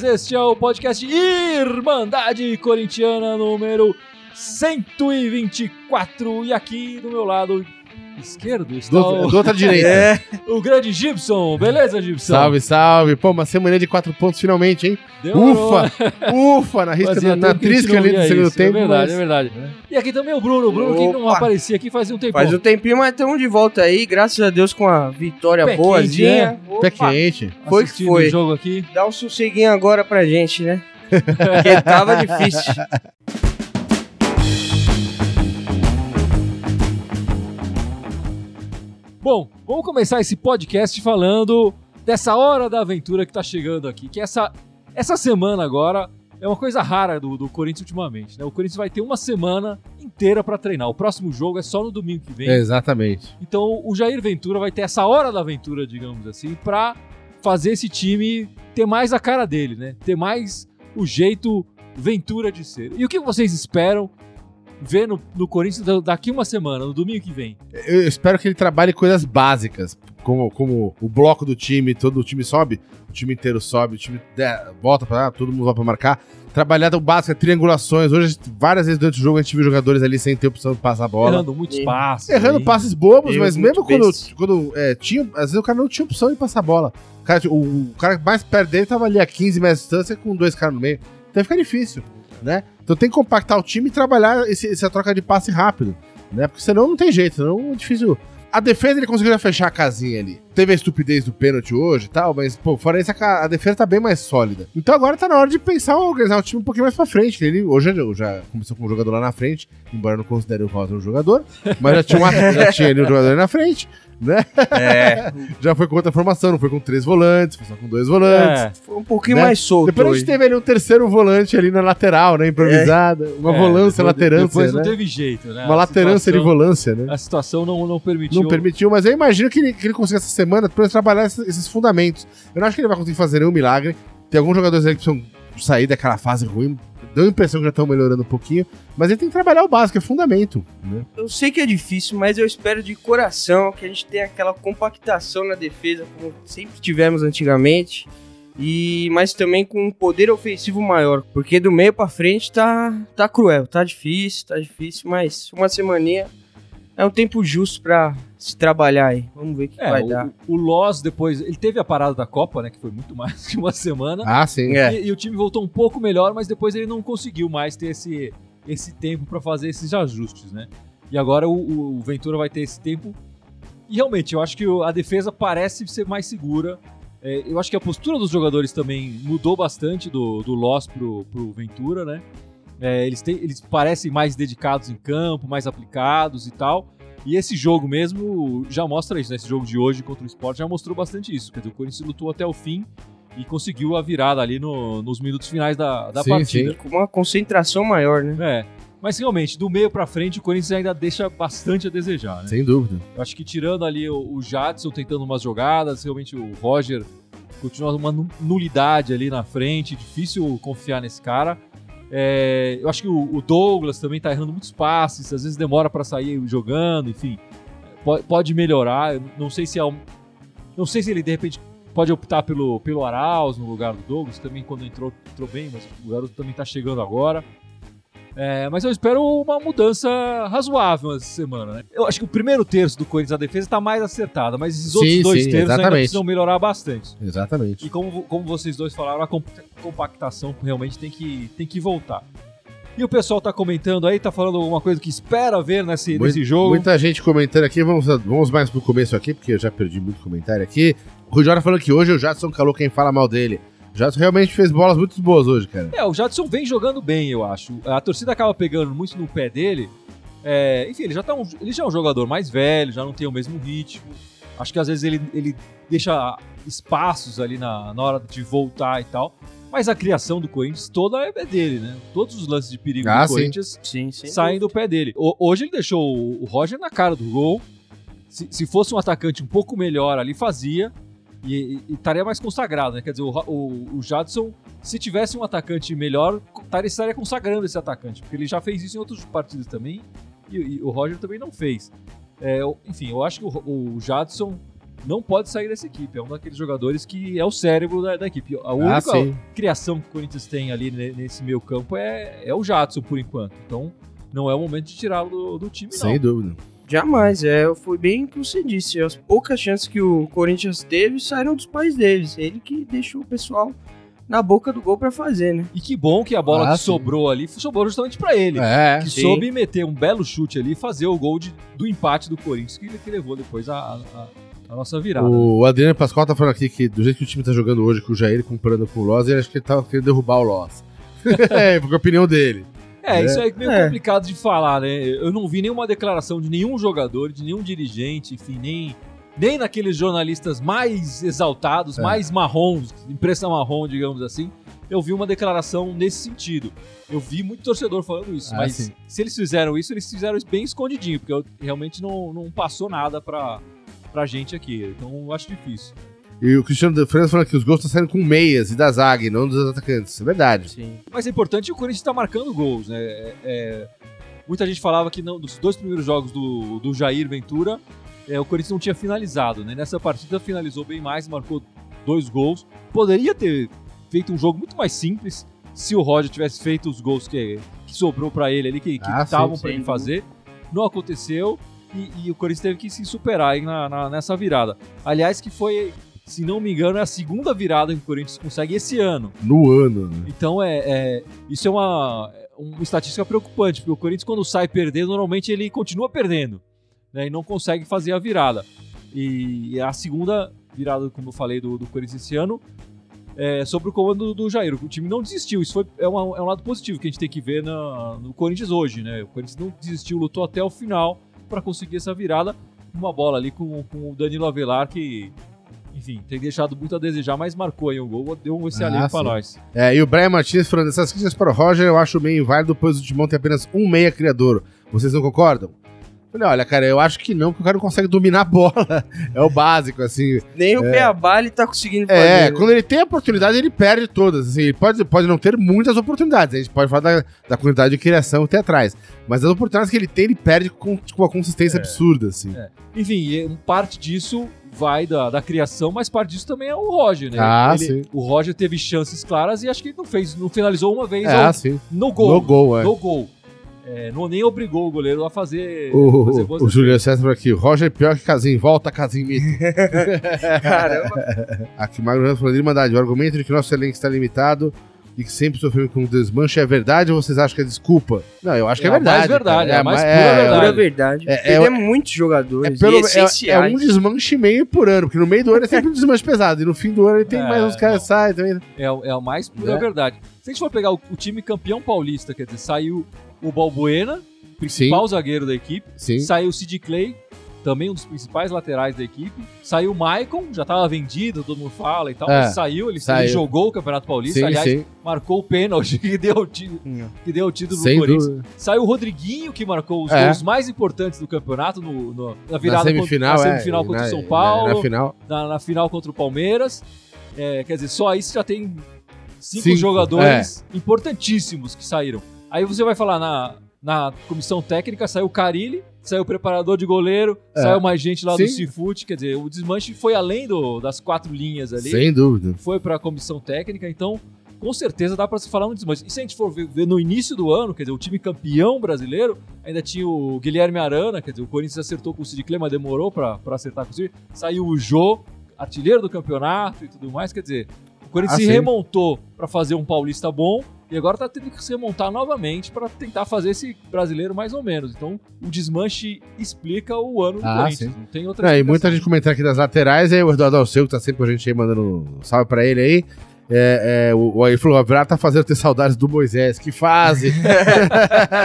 Este é o podcast Irmandade Corintiana número 124. E aqui do meu lado esquerdo está Do, o, do outra direita. É, o grande Gibson. Beleza, Gibson? Salve, salve. Pô, uma semana de quatro pontos finalmente, hein? Demorou. Ufa! Ufa! Na risca, Fazia na, na trisca não ali do segundo isso, tempo. É verdade, mas- é verdade. E aqui também o Bruno. O Bruno que não Opa. aparecia aqui fazia um tempo. faz um tempinho, mas estamos de volta aí, graças a Deus com a vitória Pé boazinha. Pé Opa, quente. Foi que foi. o jogo aqui. Dá um sosseguinho agora pra gente, né? Porque tava difícil. Bom, vamos começar esse podcast falando dessa hora da aventura que tá chegando aqui. Que essa, essa semana agora é uma coisa rara do, do Corinthians ultimamente. Né? O Corinthians vai ter uma semana inteira pra treinar. O próximo jogo é só no domingo que vem. Exatamente. Então o Jair Ventura vai ter essa hora da aventura, digamos assim, pra fazer esse time ter mais a cara dele, né? Ter mais o jeito Ventura de ser. E o que vocês esperam ver no, no Corinthians da- daqui uma semana, no domingo que vem? Eu espero que ele trabalhe coisas básicas, como, como o bloco do time, todo o time sobe, o time inteiro sobe, o time de- volta pra lá, todo mundo vai pra marcar. Trabalhar o básico, triangulações. Hoje, várias vezes durante o jogo, a gente viu jogadores ali sem ter opção de passar a bola. Errando muitos passes. Errando aí. passes bobos, Erros mas mesmo quando, quando é, tinha. Às vezes o cara não tinha opção de passar a bola. O cara, o, o cara mais perto dele tava ali a 15 metros de distância com dois caras no meio. Então fica difícil, né? Então tem que compactar o time e trabalhar esse- essa troca de passe rápido, né? Porque senão não tem jeito, senão é difícil. A defesa ele conseguiu fechar a casinha ali. Teve a estupidez do pênalti hoje e tal, mas, pô, fora isso, a, defesa tá bem mais sólida. Então agora tá na hora de pensar em organizar o time um pouquinho mais pra frente. Ele hoje já- começou com um jogador lá na frente, embora eu não considere o Rosa um jogador, mas já tinha, um, já tinha ali um jogador na frente, né? É, Já foi com outra formação, não foi com três volantes, foi só com dois volantes. É, foi um pouquinho Né? mais solto Depois a hoje. gente teve ali um terceiro volante ali na lateral, né? Improvisada. Uma é, volância, depois- laterância, Depois não né? teve jeito, né? Uma A laterância de volância, né? A situação não, não permitiu. Não permitiu, mas eu imagino que ele, que ele consiga essa semana pra trabalhar esses, esses fundamentos. Eu não acho que ele vai conseguir fazer nenhum milagre. Tem alguns jogadores aí que precisam sair daquela fase ruim. Deu a impressão que já estão melhorando um pouquinho. Mas ele tem que trabalhar o básico, é fundamento. Né? Eu sei que é difícil, mas eu espero de coração que a gente tenha aquela compactação na defesa, como sempre tivemos antigamente. E mas também com um poder ofensivo maior, porque do meio pra frente tá tá cruel, tá difícil, tá difícil, mas uma semaninha é um tempo justo pra se trabalhar aí. Vamos ver o que É, vai o, dar. o Loss depois. Ele teve a parada da Copa, né? Que foi muito mais que uma semana. Ah, sim. É. E, e o time voltou um pouco melhor, mas depois ele não conseguiu mais ter esse, esse tempo pra fazer esses ajustes, né? E agora o, o Ventura vai ter esse tempo. E realmente, eu acho que a defesa parece ser mais segura. É, eu acho que a postura dos jogadores também mudou bastante do, do Loss pro, pro Ventura, né? É, eles, têm, eles parecem mais dedicados em campo, mais aplicados e tal. E esse jogo mesmo já mostra isso, né? Esse jogo de hoje contra o Sport já mostrou bastante isso. Quer dizer, o Corinthians lutou até o fim e conseguiu a virada ali no- nos minutos finais da, da Sim, partida. Com uma concentração maior, né? É. Mas realmente, do meio pra frente, o Corinthians ainda deixa bastante a desejar, né? Sem dúvida. Eu acho que tirando ali o, o Jadson tentando umas jogadas, realmente o Roger continua uma nu- nulidade ali na frente, difícil confiar nesse cara. É, eu acho que o, o Douglas também tá errando muitos passes, às vezes demora pra sair jogando, enfim. Pode, pode melhorar, não sei se é um, não sei se ele de repente pode optar pelo, pelo Arauz no lugar do Douglas, também quando entrou, entrou bem, mas o garoto também tá chegando agora. É, mas eu espero uma mudança razoável essa semana, né? Eu acho que o primeiro terço do Corinthians, a defesa, tá mais acertada, mas esses outros Sim, dois sim, terços ainda exatamente. precisam melhorar bastante. Exatamente. E como, como vocês dois falaram, a comp- compactação realmente tem que, tem que voltar. E o pessoal tá comentando aí, tá falando alguma coisa que espera ver nesse, nesse jogo. Muita gente comentando aqui, vamos, vamos mais pro começo aqui, porque eu já perdi muito comentário aqui. O Rui Jora falando que hoje o Jadson calou quem fala mal dele. O Jadson realmente fez bolas muito boas hoje, cara. É, o Jadson vem jogando bem, eu acho. A torcida acaba pegando muito no pé dele. É, enfim, ele já, tá um, ele já é um jogador mais velho, já não tem o mesmo ritmo. Acho que às vezes ele, ele deixa espaços ali na, na hora de voltar e tal. Mas a criação do Corinthians toda é dele, né? Todos os lances de perigo Ah, do sim. Corinthians Sim, sim. saem do pé dele. O- hoje ele deixou o o Roger na cara do gol. Se, se fosse um atacante um pouco melhor ali, fazia. E, estaria mais consagrado, né? Quer dizer, o, o, o Jadson, se tivesse um atacante melhor, estaria, estaria consagrando esse atacante. Porque ele já fez isso em outros partidos também. E, e o Roger também não fez. É, enfim, eu acho que o, o Jadson não pode sair dessa equipe. É um daqueles jogadores que é o cérebro da, da equipe. A Ah, única sim. criação que o Corinthians tem ali ne- nesse meio campo é, é o Jadson, por enquanto. Então, não é o momento de tirá-lo do, do time, Sem não. dúvida. Jamais, é, foi bem o que você disse. As poucas chances que o Corinthians teve saíram dos pais deles. Ele que deixou o pessoal na boca do gol pra fazer, né? E que bom que a bola Ah, que sim. sobrou ali sobrou justamente pra ele. É. que sim. soube meter um belo chute ali e fazer o gol de- do empate do Corinthians, que, que levou depois a, a- a nossa virada. O Adriano Pascoal tá falando aqui que do jeito que o time tá jogando hoje, com o Jair comprando com o Loss, ele acha que ele tava querendo derrubar o Loss. é, porque é a opinião dele. É, isso é meio É. complicado de falar, né? Eu não vi nenhuma declaração de nenhum jogador, de nenhum dirigente, enfim, nem, nem naqueles jornalistas mais exaltados, É. mais marrons, imprensa marrom, digamos assim. Eu vi uma declaração nesse sentido. Eu vi muito torcedor falando isso, Ah, mas sim. se eles fizeram isso, eles fizeram isso bem escondidinho, porque eu- realmente não, não passou nada pra, pra gente aqui. Então eu acho difícil. E o Cristiano de França falando que os gols estão saindo com meias e da zaga, e não dos atacantes. É verdade. Sim. Mas é importante o Corinthians estar marcando gols, né? É- é, muita gente falava que não, dos dois primeiros jogos do, do Jair Ventura, é, o Corinthians não tinha finalizado, né? Nessa partida finalizou bem mais, marcou dois gols. Poderia ter feito um jogo muito mais simples se o Roger tivesse feito os gols que, que sobrou pra ele ali, que Ah, estavam sim, para ele fazer. Não aconteceu e, e o Corinthians teve que se superar aí na- na- nessa virada. Aliás, que foi, se não me engano, é a segunda virada que o Corinthians consegue esse ano. No ano, né? Então é, é- isso é uma, uma estatística preocupante, porque o Corinthians quando sai perdendo, normalmente ele continua perdendo, né, e não consegue fazer a virada. E a segunda virada, como eu falei, do, do Corinthians esse ano, é sobre o comando do Jair. O time não desistiu, isso foi, é, uma- é um lado positivo que a gente tem que ver na- no Corinthians hoje, né? O Corinthians não desistiu, lutou até o final para conseguir essa virada. Uma bola ali com, com o Danilo Avelar que, enfim, tem deixado muito a desejar, mas marcou aí um gol, deu esse Ah, alívio sim. nós. É, e o Brian Martins falando, essas críticas para o Roger eu acho meio inválido, pois o Timão tem apenas um meia criador. Vocês não concordam? Falei, olha, cara, eu acho que não, porque o cara não consegue dominar a bola. É o básico, assim. Nem o Beabá ele tá conseguindo fazer. É, quando ele tem a oportunidade, ele perde todas. Assim, ele pode, pode não ter muitas oportunidades. A gente pode falar da, da quantidade de criação até atrás. Mas as oportunidades que ele tem, ele perde com, com uma consistência absurda, assim. É. Enfim, parte disso vai da, da criação, mas parte disso também é o Roger, né? Ah, Ele- sim. O Roger teve chances claras e acho que ele não fez, não finalizou uma vez É, ou- sim. no gol. No gol, é. No gol. É, não, nem obrigou o goleiro a fazer, fazer O, boas o, o. Júlio César aqui. Roger é pior que Casim. Volta, Casim Mito. Caramba. Aqui, Magro Ramos falando, Irmandade, o argumento de que nosso elenco está limitado e que sempre sofremos com desmanche é verdade ou vocês acham que é desculpa? Não, eu acho que é, É a mais verdade. verdade, é a mais ma- pura verdade. Pura verdade. É- é- muitos É, jogadores pelo, e é, é essenciais. um desmanche meio por ano, porque no meio do ano é sempre um desmanche pesado, e no fim do ano ele tem É, mais uns caras saem também. É, é a mais pura Né? verdade. Se a gente for pegar o, o time campeão paulista, quer dizer, saiu o Balbuena, principal zagueiro da equipe, Sim. saiu o Sid Clay, também um dos principais laterais da equipe. Saiu o Maicon, já estava vendido, todo mundo fala e tal, É, mas saiu, ele, saiu. ele jogou o Campeonato Paulista, Sim, aliás, sim. marcou o pênalti que deu o título, que deu o título Sem do Corinthians. dúvida. Saiu o Rodriguinho, que marcou os É. gols mais importantes do campeonato no, no- na Na virada semifinal, contra, na é, semifinal contra na- o São na- Paulo, Na, final. na, na final contra o Palmeiras. É, quer dizer, só aí você já tem cinco, Cinco, jogadores importantíssimos que saíram. Aí você vai falar na, na comissão técnica, saiu o Carilli, saiu o preparador de goleiro, É. saiu mais gente lá Sim. do Cifute, quer dizer, o desmanche foi além do- das quatro linhas ali, Sem dúvida. foi para a comissão técnica, então com certeza dá para se falar um desmanche. E se a gente for ver, no início do ano, quer dizer, o time campeão brasileiro, ainda tinha o Guilherme Arana, quer dizer, o Corinthians acertou com o Sid Clay, mas demorou para acertar com o Sid. Saiu o Jô, artilheiro do campeonato e tudo mais, quer dizer, o Corinthians Ah, se sim. remontou para fazer um paulista bom e agora tá tendo que se remontar novamente para tentar fazer esse brasileiro mais ou menos. Então, o desmanche explica o ano do Ah, Corinthians, sim. não tem outra É, e muita gente comentando aqui das laterais, aí o Eduardo Alceu, que tá sempre com a gente aí, mandando um salve pra ele aí. É, é, o, o, ele falou, o Avelar tá fazendo ter saudades do Moisés, que fase.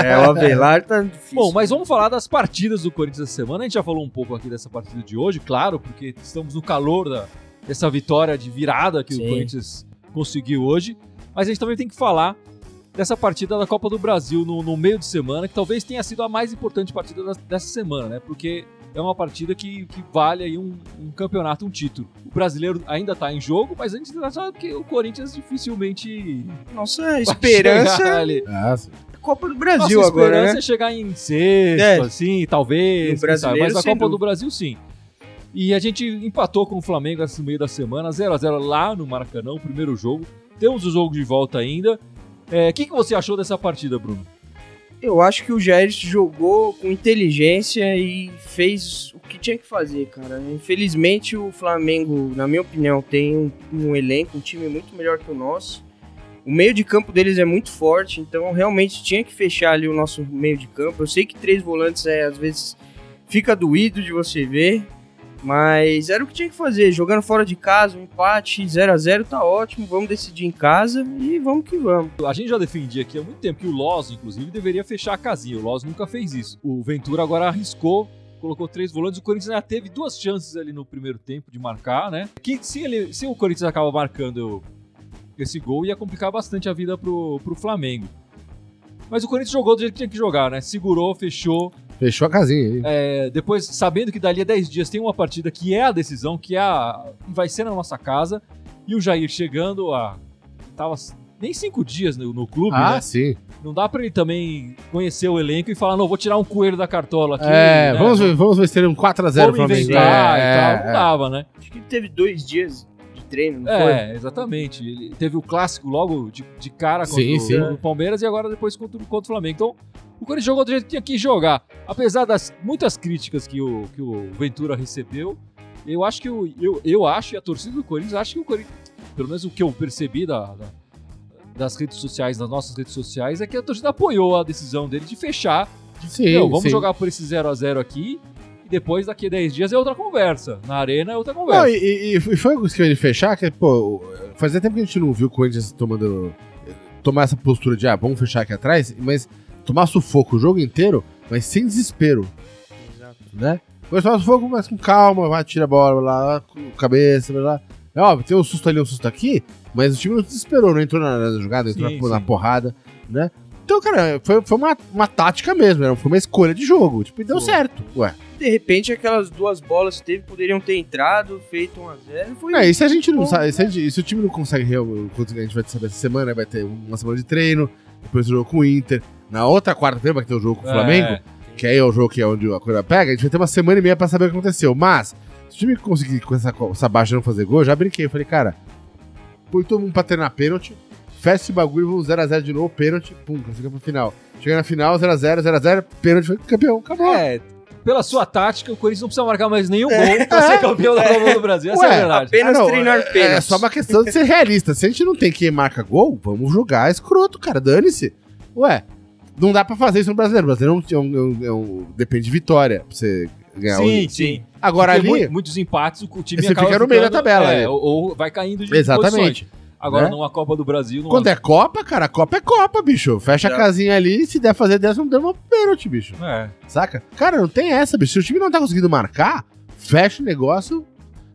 É, o Avelar tá difícil. Bom, mas vamos falar das partidas do Corinthians essa semana. A gente já falou um pouco aqui dessa partida de hoje, claro, porque estamos no calor da, dessa vitória de virada que Sim. o Corinthians conseguiu hoje. Mas a gente também tem que falar dessa partida da Copa do Brasil no, no meio de semana, que talvez tenha sido a mais importante partida dessa semana, né? Porque é uma partida que, que vale aí um, um campeonato, um título. O brasileiro ainda tá em jogo, mas a gente sabe que o Corinthians dificilmente Nossa vai esperança ali. é Copa do Nossa Brasil esperança agora, né? é chegar em sexto, É. assim, talvez. Sabe, brasileiro, mas a Copa do dúvida. Brasil, sim. E a gente empatou com o Flamengo no meio da semana, 0 a 0 lá no Maracanã, o primeiro jogo. Temos o jogo de volta ainda. É, O que, que você achou dessa partida, Bruno? Eu acho que o Jair jogou com inteligência e fez o que tinha que fazer, cara. Infelizmente, o Flamengo, na minha opinião, tem um, um elenco, um time muito melhor que o nosso. O meio de campo deles é muito forte, então realmente tinha que fechar ali o nosso meio de campo. Eu sei que três volantes é às vezes fica doído de você ver, mas era o que tinha que fazer. Jogando fora de casa, um empate 0 a 0 tá ótimo. Vamos decidir em casa e vamos que vamos. A gente já defendia aqui há muito tempo que o Loz, inclusive, deveria fechar a casinha. O Loz nunca fez isso. O Ventura agora arriscou, colocou três volantes. O Corinthians já teve duas chances ali no primeiro tempo de marcar, né? Que se, ele, se o Corinthians acaba marcando esse gol, ia complicar bastante a vida pro, pro Flamengo. Mas o Corinthians jogou do jeito que tinha que jogar, né? Segurou, fechou. Fechou a casinha aí. É, depois, sabendo que dali a 10 dias tem uma partida que é a decisão, que é a, vai ser na nossa casa, e o Jair chegando a. Tava nem cinco dias no, no clube, ah, né? sim. Não dá pra ele também conhecer o elenco e falar, não, vou tirar um coelho da cartola aqui. É, né? vamos, ver, vamos ver se ele um 4x0 Vamos Flamengo. inventar É, e tal. é, Não dava, né? Acho que ele teve dois dias de treino, não É, exatamente. Ele teve o clássico logo de, de cara contra Sim, o, sim. o Palmeiras e agora depois contra, o- contra o Flamengo. Então, o Corinthians jogou do jeito que tinha que jogar. Apesar das muitas críticas que o, que o Ventura recebeu, eu acho que o, eu, eu acho, e a torcida do Corinthians, acho que o Corinthians, pelo menos o que eu percebi da- da- das redes sociais, das nossas redes sociais, é que a torcida apoiou a decisão dele de fechar. De, Sim, "Meu, vamos sim. jogar por esse 0 a 0 aqui. E depois, daqui a 10 dias, é outra conversa. Na arena é outra conversa. Não, e, e- e foi isso que eu ia fechar, que, pô, fazia tempo que a gente não viu o Corinthians tomando. tomar essa postura de, ah, vamos fechar aqui atrás, mas tomar sufoco o jogo inteiro, mas sem desespero, Exato. né? Depois tomar sufoco, mas com calma, vai, tira a bola, vai lá, com cabeça, vai lá. É óbvio, tem um susto ali, um susto aqui, mas o time não se desesperou, não entrou na, na jogada, entrou Sim, na, na sim. porrada, né? Então, cara, foi, foi uma, uma tática mesmo, era- foi uma escolha de jogo, tipo, e deu Foi. certo, ué. De repente, aquelas duas bolas que teve poderiam ter entrado, feito 1 a 0 Foi É, e se a gente não Bom, sabe, se, gente- se o time não consegue a gente vai saber essa semana, vai ter uma semana de treino, depois o jogo com o Inter. Na outra quarta-feira vai ter o jogo com o Flamengo, É. que aí é o jogo que é onde a coisa pega, a gente vai ter uma semana e meia pra saber o que aconteceu. Mas, se o time conseguir com essa, essa baixa não fazer gol, eu já brinquei. Eu falei, cara, põe todo mundo pra treinar pênalti, fecha esse bagulho, vamos 0x0 de novo, pênalti, pum, classifica pro final. Chega na final, 0x0, 0x0, pênalti, foi campeão, acabou. É, pela sua tática, o Corinthians não precisa marcar mais nenhum gol pra ser campeão da Copa do Brasil. Essa é Ué, a verdade. apenas Ah, não, treinar é, pênalti. É só uma questão de ser realista. Se a gente não tem quem marca gol, vamos jogar escroto, cara. Dane-se. Ué, não dá pra fazer isso no brasileiro. O brasileiro é um, é um- é um- depende de vitória pra você ganhar Sim, o... sim. Agora Porque ali. mu- muitos empates, o time Você acaba fica no meio da tabela, é, ou, ou vai caindo de Exatamente. posições. Agora, Né? numa Copa do Brasil... Numa... Quando é Copa, cara, a Copa é Copa, bicho. Fecha a casinha ali, se der fazer 10, não deu uma pênalti, bicho. É. Saca? Cara, não tem essa, bicho. Se o time não tá conseguindo marcar, fecha o negócio.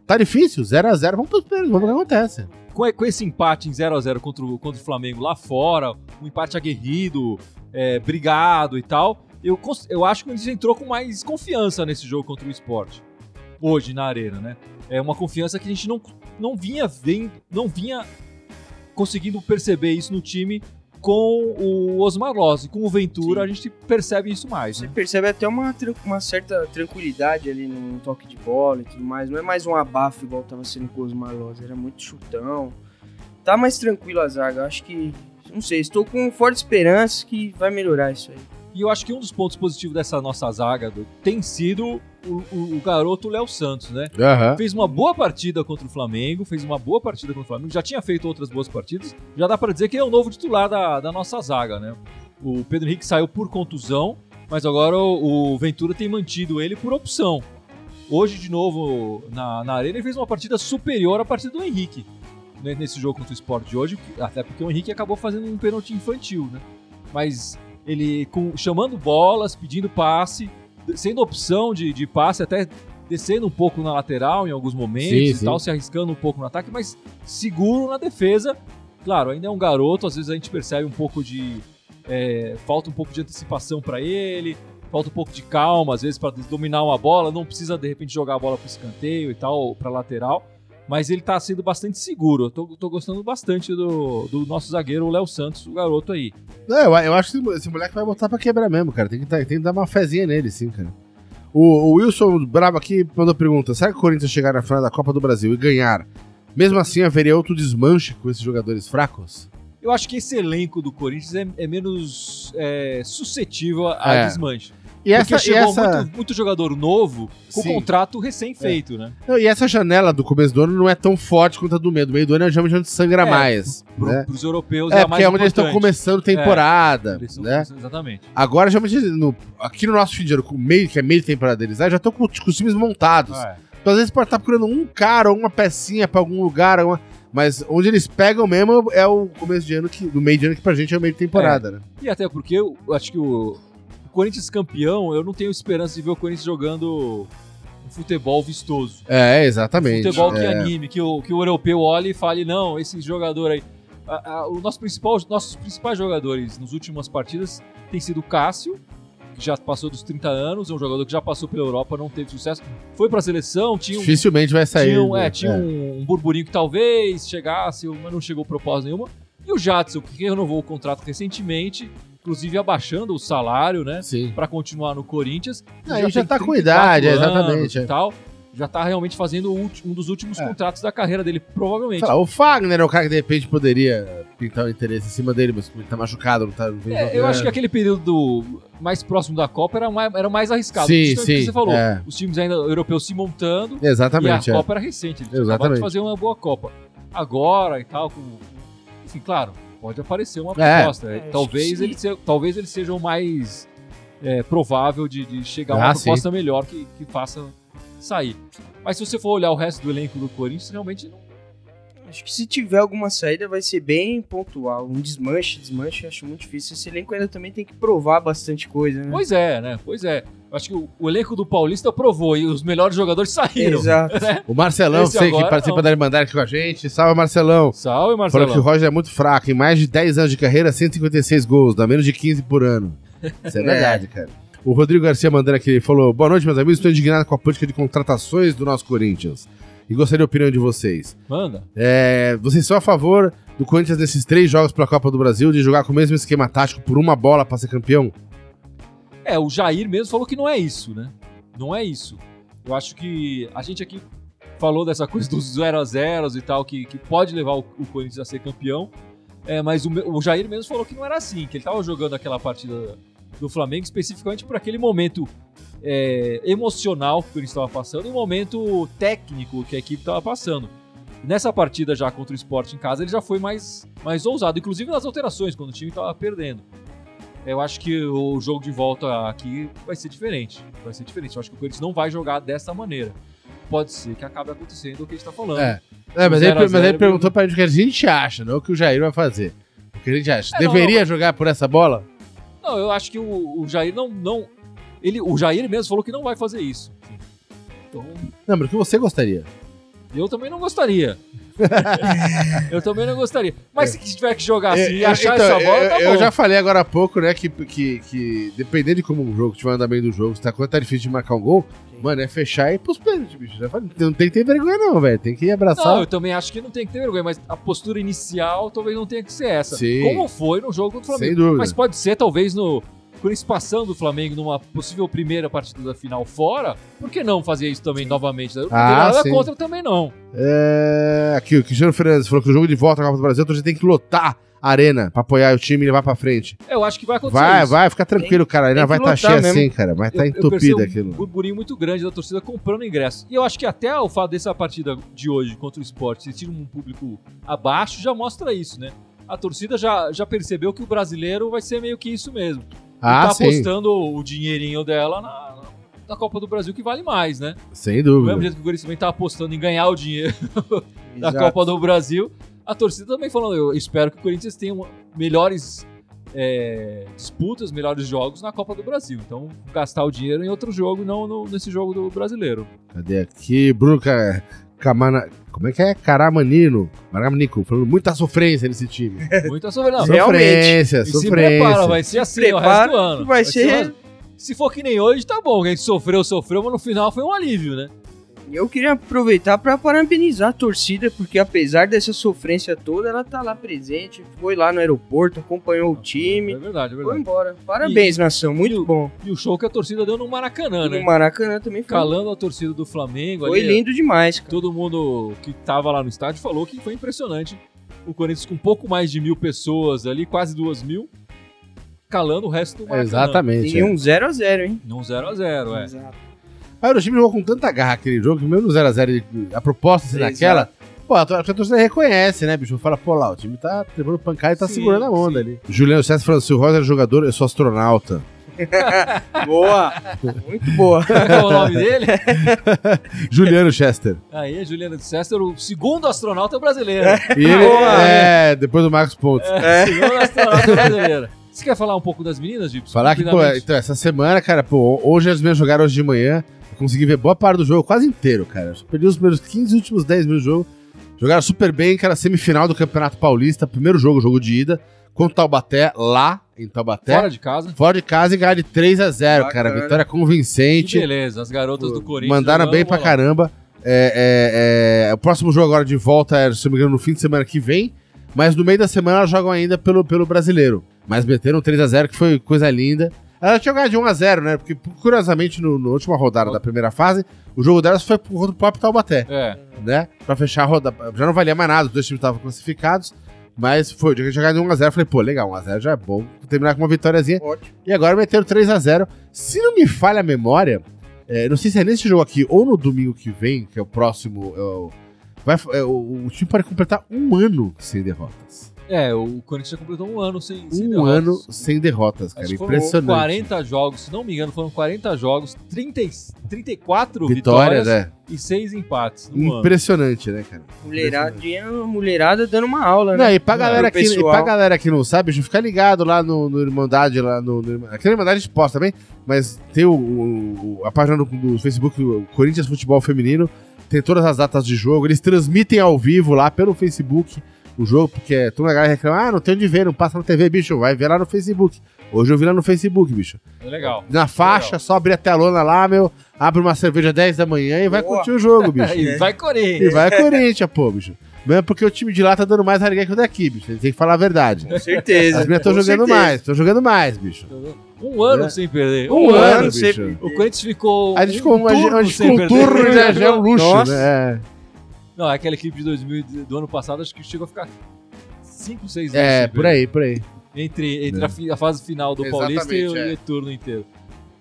Tá difícil, 0x0, vamos pros pênaltis, vamos ver o que acontece. Com, com esse empate em 0x0 contra, o- contra o Flamengo lá fora, um empate aguerrido, é, brigado e tal, eu, eu acho que a gente entrou com mais confiança nesse jogo contra o esporte. Hoje, na arena, né? É uma confiança que a gente não, não vinha vendo, não vinha conseguindo perceber isso no time com o Osmar. E com o Ventura, Sim. a gente percebe isso mais, Você né? percebe até uma, uma certa tranquilidade ali no toque de bola e tudo mais. Não é mais um abafo igual tava sendo com o Osmar Loz. Era muito chutão. Tá mais tranquilo a zaga. Acho que. Não sei, estou com forte esperança que vai melhorar isso aí. E eu acho que um dos pontos positivos dessa nossa zaga do- tem sido o, o- o garoto Léo Santos, né? Aham. Fez uma boa partida contra o Flamengo, fez uma boa partida contra o Flamengo, já tinha feito outras boas partidas, já dá pra dizer que ele é o novo titular da, da nossa zaga, né? O Pedro Henrique saiu por contusão, mas agora o, o Ventura tem mantido ele por opção. Hoje, de novo, na, na arena, ele fez uma partida superior à partida do Henrique, né, nesse jogo contra o Sport de hoje, até porque o Henrique acabou fazendo um pênalti infantil, né? Mas ele com- chamando bolas, pedindo passe, sendo opção de, de passe, até descendo um pouco na lateral em alguns momentos Sim, e sim. tal, se arriscando um pouco no ataque, mas seguro na defesa. Claro, ainda é um garoto, às vezes a gente percebe um pouco de. é, falta um pouco de antecipação para ele, falta um pouco de calma, às vezes, para dominar uma bola. Não precisa, de repente, jogar a bola para escanteio e tal, para lateral. Mas ele tá sendo bastante seguro. Eu tô, tô gostando bastante do, do nosso zagueiro, o Léo Santos, o garoto aí. Não, eu, eu acho que esse moleque vai botar pra quebrar mesmo, cara. Tem que, tá- tem que dar uma fezinha nele, sim, cara. O, o Wilson Brabo aqui mandou pergunta: será que o Corinthians chegar na final da Copa do Brasil e ganhar, mesmo assim haveria outro desmanche com esses jogadores fracos? Eu acho que esse elenco do Corinthians é, é menos é, suscetível a É. desmanche. E Porque essa, e chegou essa, muito, muito jogador novo com Sim. contrato recém-feito, né? não, e essa janela do começo do ano não é tão forte quanto a do meio. Do meio do ano é geralmente onde sangra É, mais. Pro, né? Pros europeus É, é, a porque mais é onde eles estão começando temporada. Eles são- né? Exatamente. Agora, geralmente, no- aqui no nosso fim de ano, com meio, que é meio de temporada deles, ah, já estão com, com os times montados. É. Então, às vezes, pode estar procurando um cara ou uma pecinha pra algum lugar. alguma- Mas onde eles pegam mesmo é o começo de ano, que, do meio de ano, que pra gente é o meio de temporada, né? E até porque eu acho que o Corinthians campeão, eu não tenho esperança de ver o Corinthians jogando um futebol vistoso. É, exatamente. futebol que é. anime, que o, que o europeu olhe e fale, não, esse jogador aí. A- a- o nosso principal, os nossos principais jogadores nas últimas partidas tem sido o Cássio, que já passou dos 30 anos, é um jogador que já passou pela Europa, não teve sucesso. Foi pra seleção, tinha um, Dificilmente vai sair. tinha, um- né? é, tinha um, um burburinho que talvez chegasse, mas não chegou propósito nenhuma. E o Jadson, que renovou o contrato recentemente, inclusive abaixando o salário, né? Sim. Pra continuar no Corinthians. Aí já tem tá com 34 idade, é, exatamente, é. E tal. Já tá realmente fazendo um dos últimos É. contratos da carreira dele, provavelmente. Lá, o Fagner é o cara que de repente poderia pintar o interesse em cima dele, mas ele tá machucado, não tá. não É, eu acho que aquele período do- mais próximo da Copa era mais, era mais arriscado. Sim, o que sim, você falou. é. Os times ainda europeus se montando Exatamente, a é. Copa era recente. Acabaram Exatamente. de fazer uma boa Copa. Agora e tal, com... enfim, claro, pode aparecer uma É. proposta. É, acho talvez, ele se- talvez eles sejam mais é, provável de, de chegar a Ah, uma sim. proposta melhor que, que faça sair. Mas se você for olhar o resto do elenco do Corinthians, realmente não Acho que se tiver alguma saída vai ser bem pontual. Um desmanche, desmanche, acho muito difícil. Esse elenco ainda também tem que provar bastante coisa, né? Pois é, né? Pois é. Acho que o, o elenco do Paulista provou e os melhores jogadores saíram. Exato. O Marcelão, Esse sei que participa não. da Irmandade aqui com a gente. Salve, Marcelão. Salve, Falou que o. Roger é muito fraco. Em mais de 10 anos de carreira, 156 gols, dá menos de 15 por ano. Isso é É. verdade, cara. O Rodrigo Garcia mandando aqui, falou: Boa noite, meus amigos. Estou indignado com a política de contratações do nosso Corinthians. E gostaria da opinião de vocês. Manda. É, vocês são a favor do Corinthians nesses três jogos pela Copa do Brasil de jogar com o mesmo esquema tático por uma bola para ser campeão? É, o Jair mesmo falou que não é isso, né? Não é isso. Eu acho que a gente aqui falou dessa coisa dos 0 a 0 e tal, que, que pode levar o, o Corinthians a ser campeão. É, mas o, o Jair mesmo falou que não era assim, que ele tava jogando aquela partida do Flamengo especificamente por aquele momento é, emocional que o Corinthians estava passando e o momento técnico que a equipe estava passando. Nessa partida já contra o Sport em casa, ele já foi mais, mais ousado, inclusive nas alterações, quando o time estava perdendo. Eu acho que o jogo de volta aqui vai ser diferente. Vai ser diferente. Eu acho que o Corinthians não vai jogar dessa maneira. Pode ser que acabe acontecendo o que a gente tá falando. É. É, mas, ele, a mas ele perguntou pra gente o que a gente acha, não o que o Jair vai fazer. O que a gente acha. É, não, Deveria não, jogar por essa bola? Não, eu acho que o, o Jair não, não. Ele, o Jair mesmo falou que não vai fazer isso. Então, Não, mas o que você gostaria? eu também não gostaria. eu também não gostaria. Mas se tiver que jogar assim e É, achar então, essa bola, eu, tá eu bom. já falei agora há pouco, né, que, que, que dependendo de como o jogo tiver andamento do jogo, se tá, quando tá difícil de marcar um gol, mano, é fechar e ir pros pênaltis, bicho. Não tem que ter vergonha, não, velho. Tem que abraçar. Não, eu também acho que não tem que ter vergonha, mas a postura inicial talvez não tenha que ser essa. Sim. Como foi no jogo contra o Sem Flamengo. dúvida. Mas pode ser, talvez, no Corinthians passando o Flamengo numa possível primeira partida da final fora. Por que não fazer isso também novamente? Eu não Ah, nada sim. contra também, não. É... Aqui, o Cristiano Fernandes falou que o jogo de volta à Copa do Brasil, então a gente tem que lotar a arena pra apoiar o time e levar pra frente. Eu acho que vai acontecer Vai, isso. vai, fica tranquilo, cara. A arena vai estar tá cheia mesmo. assim, cara. Vai estar tá entupida um aquilo. burburinho muito grande da torcida comprando ingresso. E eu acho que até o fato dessa partida de hoje contra o Sport ter tido um público abaixo já mostra isso, né? A torcida já, já percebeu que o brasileiro vai ser meio que isso mesmo. Ah, tá sim. apostando o dinheirinho dela na, na Copa do Brasil, que vale mais, né? Sem Do mesmo dúvida. jeito que o Corinthians também tá apostando em ganhar o dinheiro da. Copa do Brasil, a torcida também falando, eu espero que o Corinthians tenha melhores é, disputas, melhores jogos na Copa do Brasil. Então, gastar o dinheiro em outro jogo, não no- nesse jogo do brasileiro. Cadê aqui? Bruno Camana... Como é que é? Caramanino. Caramanico. Falando muita sofrência nesse time. Muita soberana. Realmente. Sofrência, E se sofrência. prepara, vai ser assim o resto prepara do ano. vai ser- Se for que nem hoje, tá bom. A gente sofreu, sofreu, mas no final foi um alívio, né? E eu queria aproveitar para parabenizar a torcida, porque apesar dessa sofrência toda, ela tá lá presente, foi lá no aeroporto, acompanhou o time, É verdade, é foi verdade. embora. Parabéns, nação, muito bom. E o show que a torcida deu no Maracanã, né? No Maracanã também foi, Calando a torcida do Flamengo. foi ali, lindo demais, cara. Todo mundo que tava lá no estádio falou que foi impressionante. O Corinthians com um pouco mais de mil pessoas ali, quase duas mil, calando o resto do Maracanã. Exatamente. E é. um 0x0, hein? Num 0x0, é. Exato. Mas o time jogou com tanta garra aquele jogo, que mesmo no 0x0, a proposta ser Exato. naquela, pô, a tor- a torcida reconhece, né, bicho? Fala, pô, lá, o time tá levando pancada e tá Sim, segurando a onda sim. ali. Juliano César falando, se o Rosa é jogador, eu sou astronauta. Boa! muito boa. Qual é o nome dele? Juliano Chester. Aí, Juliano de César, o segundo astronauta brasileiro. E ele, Boa. é, depois do Marcos Pontes. Segundo astronauta brasileiro. Você quer falar um pouco das meninas, Gibson? Falar que, pô, então, essa semana, cara, pô, hoje as minhas jogaram hoje de manhã. Consegui ver boa parte do jogo, quase inteiro, cara. Eu perdi os primeiros 15 últimos 10 minutos do jogo. Jogaram super bem, cara, semifinal do Campeonato Paulista, primeiro jogo, jogo de ida, contra o Taubaté, lá em Taubaté. Fora de casa. Fora de casa e ganhar de 3 a 0 cara. Vitória Que convincente. beleza, as garotas do Corinthians. Mandaram bem pra bola. caramba. É, é, é, o próximo jogo agora de volta é, se não me engano, no fim de semana que vem. Mas no meio da semana elas jogam ainda pelo, pelo brasileiro. Mas meteram 3x0, que foi coisa linda. Elas tinham ganhado de 1x0, né? Porque, curiosamente, no, na última rodada da primeira fase, o jogo delas foi contra o próprio Taubaté, É, né? Pra fechar a rodada. Já não valia mais nada, os dois times estavam classificados. Mas foi, tinha jogado de 1x0. Falei, pô, legal, 1x0 já é bom. Terminar com uma vitóriazinha. Ótimo. E agora meteram 3x0. Se não me falha a memória, é, não sei se é nesse jogo aqui ou no domingo que vem, que é o próximo. é o- vai, é, o, o time pode completar um ano sem derrotas. É, o Corinthians já completou um ano sem, sem Um derrotas. ano sem derrotas, cara. Acho que foram Impressionante. 40 jogos, se não me engano, foram 40 jogos, 30, e- 34 Vitórias, vitórias, é. e 6 empates no ano. Impressionante, né, cara? Mulheradinha, mulherada dando uma aula, Não, né? e pra, Não, galera que, e pra galera que não sabe, deixa eu ficar ligado lá no, no Irmandade, lá no, no Aqui na Irmandade a gente posta também, mas tem o, o- o- a página do, do Facebook, o Corinthians Futebol Feminino, tem todas as datas de jogo, eles transmitem ao vivo lá pelo Facebook o jogo, porque toda a galera reclama, ah, não tem onde ver, não passa na TV, bicho, vai ver lá no Facebook. Hoje eu vi lá no Facebook, bicho. É legal. Na faixa, Legal. só abrir a telona lá, meu, abre uma cerveja 10 da manhã e vai Boa. curtir o jogo, bicho. E vai E Corinthians. vai Corinthians, pô, bicho. Mesmo porque o time de lá tá dando mais alegria que o daqui, bicho. A gente tem que falar a verdade. Com certeza. As minhas estão jogando certeza. mais, estão jogando mais, bicho. Um ano É. sem perder. Um, Um ano, ano, bicho. sempre. O Corinthians ficou. A gente um ficou, a gente, turno a gente sem ficou um perder. turno já, já é um luxo, Nossa. né? Não, aquela equipe de 2000 do ano passado acho que chegou a ficar 5, 6 É, anos. é por aí, por aí. Entre, entre É. a, fi- a fase final do Exatamente, Paulista e o é. retorno inteiro.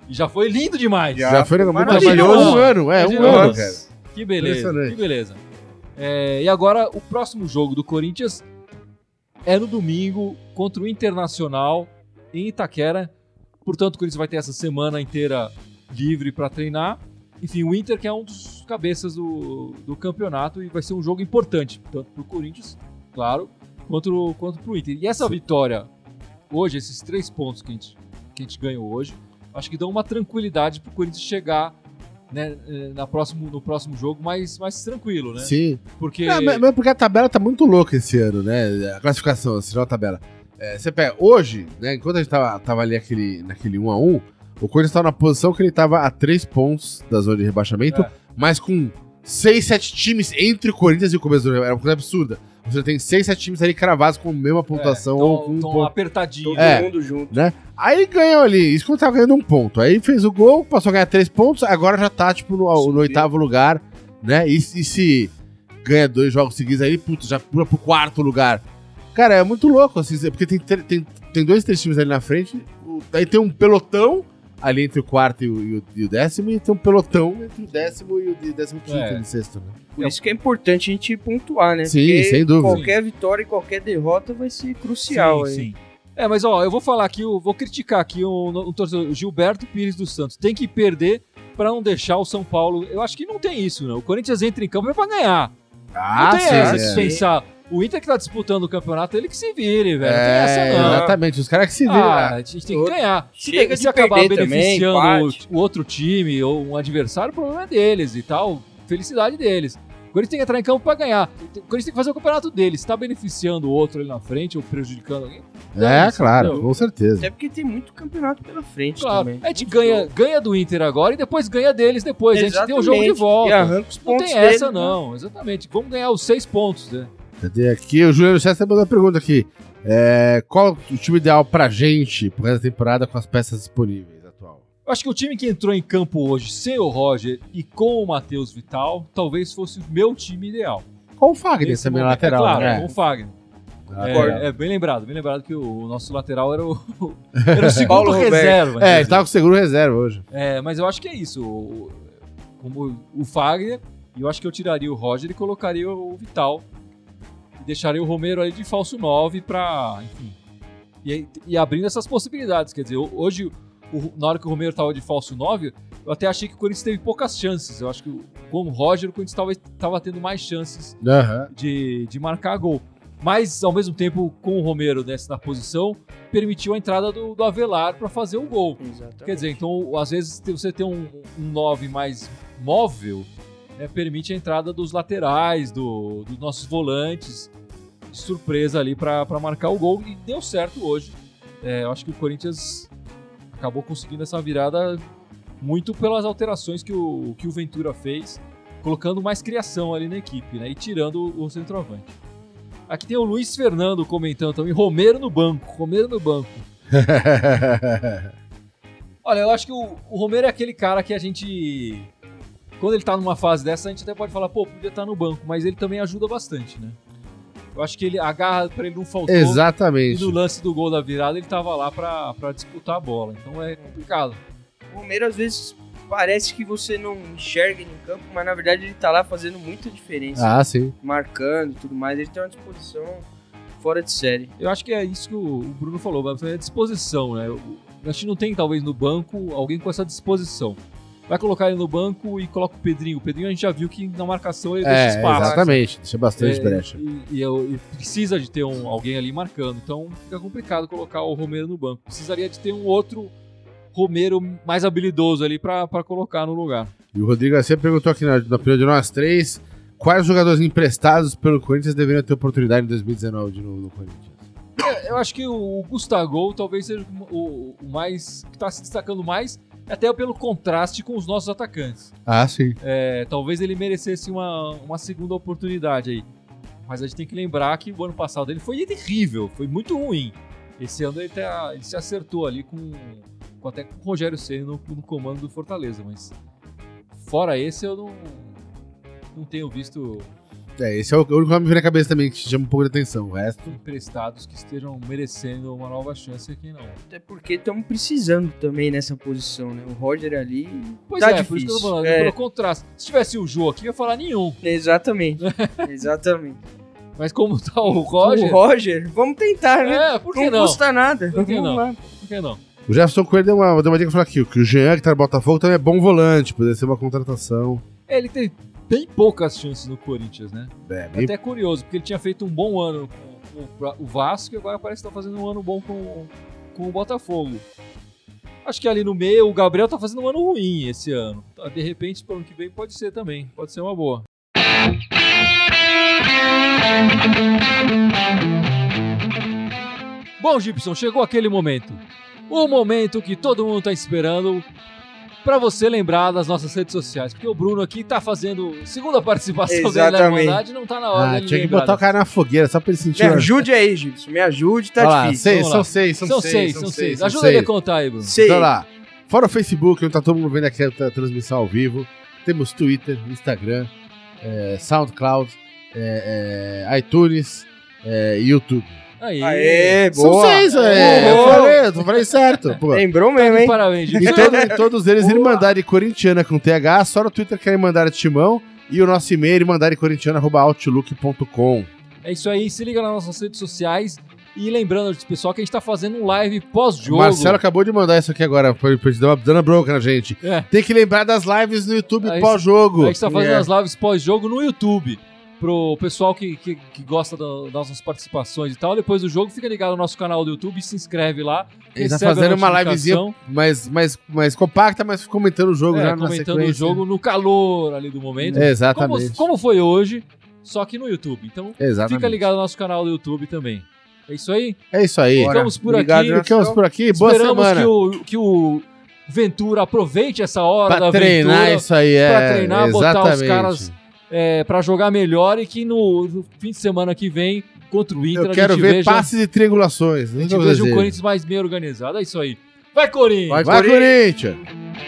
E já foi lindo demais. Já. Já, foi um muito maravilhoso. maravilhoso. Um ano, é, um ano, cara. Que beleza, que beleza. É, e agora, o próximo jogo do Corinthians é no domingo contra o Internacional em Itaquera. Portanto, o Corinthians vai ter essa semana inteira livre para treinar. Enfim, o Inter que é um dos cabeças do, do campeonato e vai ser um jogo importante, tanto para o Corinthians, claro, quanto, quanto para o Inter. E essa vitória hoje, esses três pontos que a gente, que a gente ganhou hoje, acho que dão uma tranquilidade para o Corinthians chegar né, eh, na próximo, no próximo jogo mais, mais tranquilo, né? Sim. Porque Não, mas, mas porque a tabela tá muito louca esse ano, né? A classificação, assim, a tabela. É, você pega, hoje, né, enquanto a gente tava, tava ali aquele, naquele 1x1, o Corinthians tava na posição que ele tava a 3 pontos da zona de rebaixamento, É. mas com 6, 7 times entre o Corinthians e o começo do era uma coisa absurda. Você tem 6, 7 times ali cravados com a mesma pontuação é, ou tão- com um ponto. apertadinho. Todo É. mundo junto. Aí ganhou ali, isso quando tava ganhando um ponto. Aí fez o gol, passou a ganhar três pontos, agora já tá, tipo, no, no oitavo lugar, né? E, e se ganha dois jogos seguidos aí, putz, já pula pro quarto lugar. Cara, é muito louco, assim, porque tem, tem, tem dois, três times ali na frente, aí tem um pelotão ali entre o quarto e o, e o- e o décimo, e tem um pelotão entre o décimo e o, e o décimo quinto É. e sexto, né? Por isso que é importante a gente pontuar, né? Sim, Porque sem dúvida. Qualquer vitória e qualquer derrota vai ser crucial. sim, aí. sim. É, mas ó, eu vou falar aqui, eu vou criticar aqui um, um torcedor, o Gilberto Pires dos Santos. Tem que perder pra não deixar o São Paulo. Eu acho que não tem isso, né? O Corinthians entra em campo é pra ganhar. Ah, não tem essa de é. pensar. O Inter que tá disputando o campeonato, ele que se vire, velho. não tem É, essa não. exatamente, os caras que se viram. Ah, a gente tem que ganhar. Se, Chega se de acabar também, beneficiando empate. o, o outro time ou um adversário, o problema é deles e tal. Felicidade deles. O Corinthians tem que entrar em campo pra ganhar. O Corinthians tem que fazer o campeonato dele. Se tá beneficiando o outro ali na frente ou prejudicando alguém. É, dane-se, claro, entendeu? com certeza. Até porque tem muito campeonato pela frente Claro. também. A gente Muito ganha, ganha do Inter agora e depois ganha deles depois. A gente tem o jogo de Exatamente. volta. E arranca os Não pontos tem essa, dele, né? não. Exatamente. Vamos ganhar os seis pontos, né? Cadê aqui? O Juliano César mandou uma pergunta aqui. É, qual o time ideal pra gente pro resto da temporada com as peças disponíveis atual? Eu acho que o time que entrou em campo hoje sem o Roger e com o Matheus Vital, talvez fosse o meu time ideal. Com o Fagner Nesse também na momento. lateral, é claro, né? com o Fagner. Concordo. É, é bem lembrado, bem lembrado que o nosso lateral era o, era o segundo Roberto. reserva. É, né? ele tava com seguro reserva hoje. É, mas eu acho que é isso. O- o- como o Fagner, e eu acho que eu tiraria o Roger e colocaria o Vital. E deixaria o Romero ali de falso 9 pra. Enfim. E, e abrindo essas possibilidades. Quer dizer, hoje, o- na hora que o Romero tava de falso 9, eu até achei que o Corinthians teve poucas chances. Eu acho que com o Roger, o Corinthians talvez tava tendo mais chances Aham. de, de marcar gol. Mas, ao mesmo tempo, com o Romero nessa posição, permitiu a entrada do, do Avelar para fazer o gol. Exatamente. Quer dizer, então, às vezes, você ter um, um 9 mais móvel né, permite a entrada dos laterais, do- dos nossos volantes, de surpresa ali para marcar o gol. E deu certo hoje. É, eu acho que o Corinthians acabou conseguindo essa virada muito pelas alterações que o, que o Ventura fez, colocando mais criação ali na equipe né, e tirando o, o centroavante. Aqui tem o Luiz Fernando comentando também, Romero no banco, Romero no banco. Olha, eu acho que o, o Romero é aquele cara que a gente. Quando ele tá numa fase dessa, a gente até pode falar, pô, podia estar no banco, mas ele também ajuda bastante, né? Eu acho que ele agarra pra ele não faltou. E Exatamente. no lance do gol da virada, ele tava lá pra, pra disputar a bola. Então é complicado. O Romero às vezes parece que você não enxerga ele em campo, mas na verdade ele tá lá fazendo muita diferença. Ah, sim. Marcando e tudo mais. Ele tem uma disposição fora de série. Eu acho que é isso que o Bruno falou, é disposição, né? O- A gente não tem, talvez, no banco alguém com essa disposição. Vai colocar ele no banco e coloca o Pedrinho. O Pedrinho a gente já viu que na marcação ele deixa É, espaço. exatamente. Deixa bastante É, brecha. E, e eu- e precisa de ter um, alguém ali marcando. Então fica complicado colocar o Romero no banco. Precisaria de ter um outro Romero mais habilidoso ali pra colocar no lugar. E o Rodrigo Garcia perguntou aqui na, na de nós três: quais jogadores emprestados pelo Corinthians deveriam ter oportunidade em 2019 de novo no Corinthians? Eu acho que o Gustavo talvez seja o, o mais que está se destacando mais, até pelo contraste com os nossos atacantes. Ah, sim. É, talvez ele merecesse uma, uma segunda oportunidade aí. Mas a gente tem que lembrar que o ano passado ele foi terrível, foi muito ruim. Esse ano ele, tá- ele se acertou ali com, com até com o Rogério Senna no, no comando do Fortaleza, mas fora esse eu não, não tenho visto É, esse é o único nome que vem na cabeça também que chama um pouco de atenção. O resto. emprestados que estejam merecendo uma nova chance aqui não. Até porque estamos precisando também nessa posição, né? O Roger ali. Pois tá é, difícil. por isso que eu tô falando, É, pelo contraste. Se tivesse o Jô aqui, eu ia falar nenhum. Exatamente. Exatamente. Mas como tá o Roger, O Roger, vamos tentar, né? é, por que não, não? custa nada. Por que Vamos não? lá. Por que não? O Jefferson Coelho deu uma, deu uma dica e falou aqui: que o Jean, que tá no Botafogo, também é bom volante, poderia ser uma contratação. Ele tem bem poucas chances no Corinthians, né? É, bem Até curioso, porque ele tinha feito um bom ano com, com o Vasco e agora parece que tá fazendo um ano bom com, com o Botafogo. Acho que ali no meio o Gabriel tá fazendo um ano ruim esse ano. Tá, De repente, pro ano que vem pode ser também. Pode ser uma boa. Bom, Gibson, chegou aquele momento. O momento que todo mundo tá esperando pra você lembrar das nossas redes sociais. Porque o Bruno aqui tá fazendo segunda participação dele na Exatamente. Irmandade e não tá na hora Ah, dele tinha que botar o cara na fogueira só pra ele sentir. Me ajude aí, Gibson. Me ajude, tá Olha lá, difícil. seis, são seis, são, São seis, são seis. Ajuda ele a contar aí, Bruno. Sei. Então lá, fora o Facebook, onde tá todo mundo vendo aqui a tra- transmissão ao vivo, temos Twitter, Instagram, é, SoundCloud, é, é, iTunes é, e YouTube. Aí. Aê, São boa. seis, é, eu Boa. falei, eu falei certo. Pô. Lembrou mesmo, hein? Parabéns, E Gibson. todo- todos eles, Boa. Irmandade Corintiana com TH, só no Twitter que é Irmandade Timão, e o nosso e-mail, irmandadecorintiana.outlook.com. É isso aí, se liga nas nossas redes sociais. E lembrando, pessoal, que a gente tá fazendo um live O pós-jogo. Marcelo acabou de mandar isso aqui agora, pra pra te dar uma dando bronca na gente. É. Tem que lembrar das lives no YouTube Aí- pós-jogo. A gente tá fazendo É. as lives pós-jogo no YouTube. Pro pessoal que, que, que gosta do- das nossas participações e tal. Depois do jogo, fica ligado no nosso canal do YouTube e se inscreve lá. Ele tá fazendo uma livezinha mais, mais, mais compacta, mas comentando o jogo É, já na comentando o jogo no calor ali do momento. É, Como, exatamente. como foi hoje, só que no YouTube. Então, Exatamente. fica ligado no nosso canal do YouTube também. É isso aí? É isso aí. Ficamos por Obrigado, aqui. Ficamos por aqui. Boa Esperamos semana. que o, que o Ventura aproveite essa hora Pra da treinar aventura isso aí, é. pra treinar, botar os exatamente. caras é, para jogar melhor e que no, no fim de semana que vem, contra o Inter, Eu a quero gente ver veja, passes e triangulações. a gente veja um Corinthians mais bem organizado. É isso aí. Vai, Corinthians! Vai, Vai, Corinthians! Corinthians!